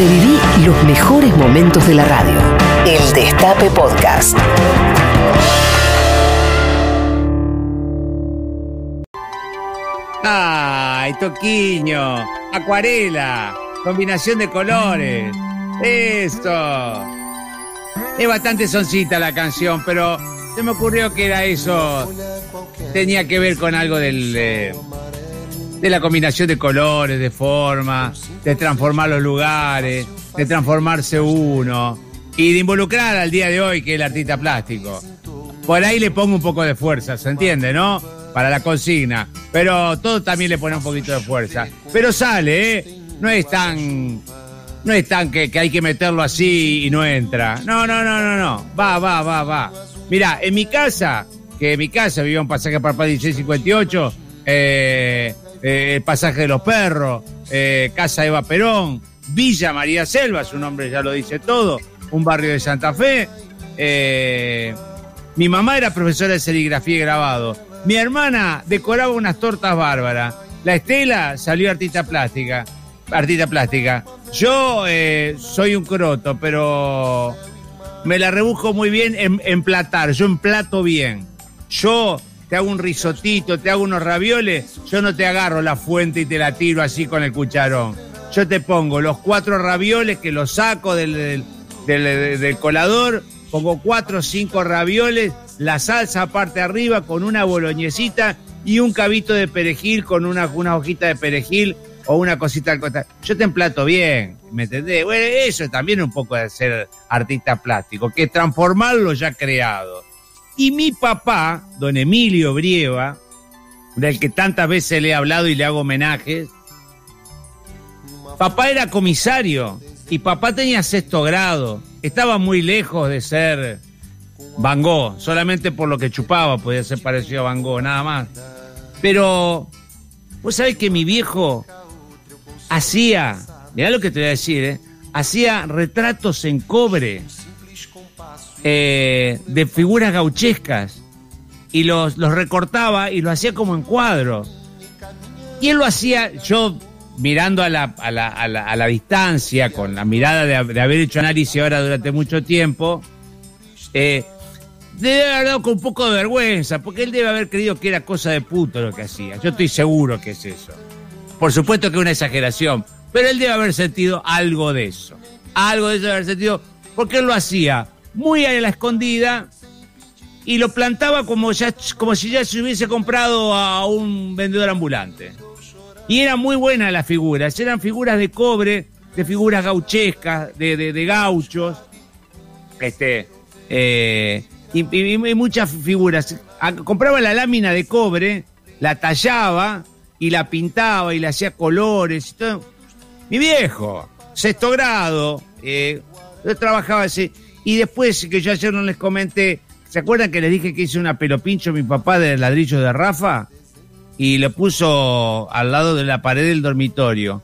Reviví los mejores momentos de la radio. El Destape Podcast. ¡Ay, Toquiño! Acuarela, combinación de colores. Esto. Es bastante soncita la canción, pero se me ocurrió que era eso. Tenía que ver con algo del, eh, de la combinación de colores, de forma, de transformar los lugares, de transformarse uno y de involucrar al día de hoy que es el artista plástico. Por ahí le pongo un poco de fuerza, ¿se entiende, no? Para la consigna. Pero todo también le pone un poquito de fuerza. Pero sale, ¿eh? No es tan. No es tan que, que hay que meterlo así y no entra. No, no, no, no, no. Va, va, va, va. Mira, en mi casa, que en mi casa vivía un pasaje para 1658, eh, eh, el pasaje de los perros, eh, Casa Eva Perón, Villa María Selva, su nombre ya lo dice todo, un barrio de Santa Fe. Eh, mi mamá era profesora de serigrafía y grabado. Mi hermana decoraba unas tortas bárbaras. La Estela salió artista plástica. Artista plástica. Yo soy un croto, pero me la rebusco muy bien en, en platar. Yo emplato bien. Yo te hago un risotito, te hago unos ravioles. Yo no te agarro la fuente y te la tiro así con el cucharón. Yo te pongo los cuatro ravioles que los saco del, colador, pongo cuatro o cinco ravioles, la salsa aparte arriba con una boloñesita y un cabito de perejil con una, una hojita de perejil o una cosita al costado. Yo te emplato bien, ¿me entendés? Bueno, eso es también un poco de ser artista plástico, que transformar lo ya creado. Y mi papá, don Emilio Brieva, del que tantas veces le he hablado y le hago homenajes, Papá era comisario y papá tenía sexto grado. Estaba muy lejos de ser Van Gogh, solamente por lo que chupaba podía ser parecido a Van Gogh, nada más. Pero, vos sabés que mi viejo hacía, mirá lo que te voy a decir, ¿eh? hacía retratos en cobre eh, de figuras gauchescas y los, los recortaba y lo hacía como en cuadro. Y él lo hacía, yo mirando a la, a la, a la, distancia, con la mirada de, de haber hecho análisis ahora durante mucho tiempo, eh, debe haber dado con un poco de vergüenza, porque él debe haber creído que era cosa de puto lo que hacía. Yo estoy seguro que es eso. Por supuesto que es una exageración, pero él debe haber sentido algo de eso. Algo de eso debe haber sentido, porque él lo hacía muy a la escondida y lo plantaba como, ya, como si ya se hubiese comprado a un vendedor ambulante. Y eran muy buenas las figuras, eran figuras de cobre, de figuras gauchescas, de, de, gauchos, este, eh, y, muchas figuras. Compraba la lámina de cobre, la tallaba y la pintaba y le hacía colores. Mi viejo, sexto grado, eh, yo trabajaba así. Y después, que yo ayer no les comenté, ¿se acuerdan que les dije que hice una pelopincho mi papá de ladrillo de Rafa? y lo puso al lado de la pared del dormitorio.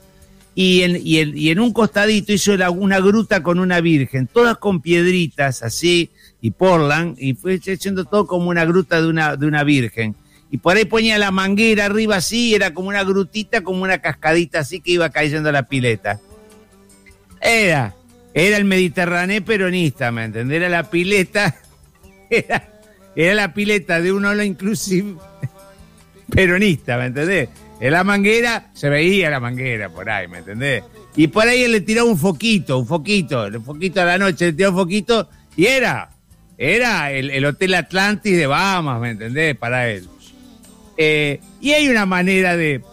Y en, y un costadito hizo una gruta con una virgen, todas con piedritas así, y portland, y fue haciendo todo como una gruta de una, virgen. Y por ahí ponía la manguera arriba así, era como una grutita, como una cascadita así que iba cayendo la pileta. Era, era el Mediterráneo peronista, ¿me entendés? Era la pileta, era, era la pileta de un all inclusive peronista, ¿me entendés? En la manguera se veía la manguera por ahí, ¿me entendés? Y por ahí él le tiraba un foquito, un foquito, un foquito a la noche, le tiraba un foquito y era, era el, el Hotel Atlantis de Bahamas, ¿me entendés? Para él. Eh, y hay una manera de,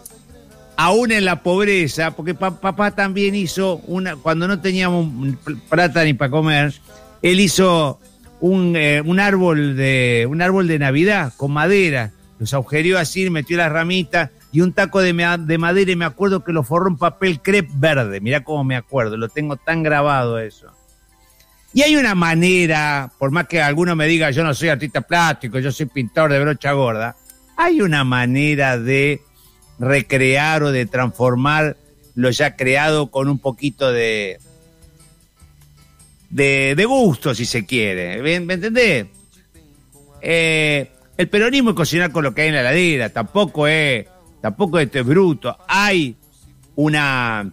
aún en la pobreza, porque pa- papá también hizo una, cuando no teníamos pl- plata ni para comer, él hizo un, eh, un árbol de, un árbol de Navidad con madera, los agujereó así, metió las ramitas y un taco de, de madera y me acuerdo que lo forró en papel crepe verde, mirá cómo me acuerdo, lo tengo tan grabado eso. Y hay una manera, por más que alguno me diga yo no soy artista plástico, yo soy pintor de brocha gorda, hay una manera de recrear o de transformar lo ya creado con un poquito de, de, gusto, si se quiere. ¿Me, me entendés? Eh, el peronismo es cocinar con lo que hay en la heladera, tampoco es, tampoco esto es bruto. Hay una,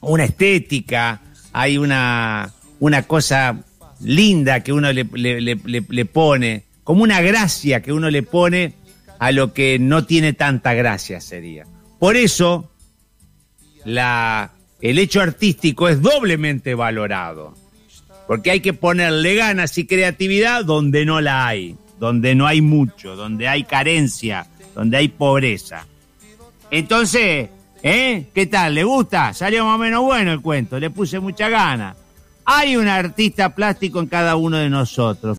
una estética, hay una, una cosa linda que uno le- le pone, como una gracia que uno le pone a lo que no tiene tanta gracia sería. Por eso, la, el hecho artístico es doblemente valorado, porque hay que ponerle ganas y creatividad donde no la hay, donde no hay mucho, donde hay carencia, donde hay pobreza. Entonces, ¿eh? ¿Qué tal? ¿Le gusta? Salió más o menos bueno el cuento, le puse mucha gana. Hay un artista plástico en cada uno de nosotros.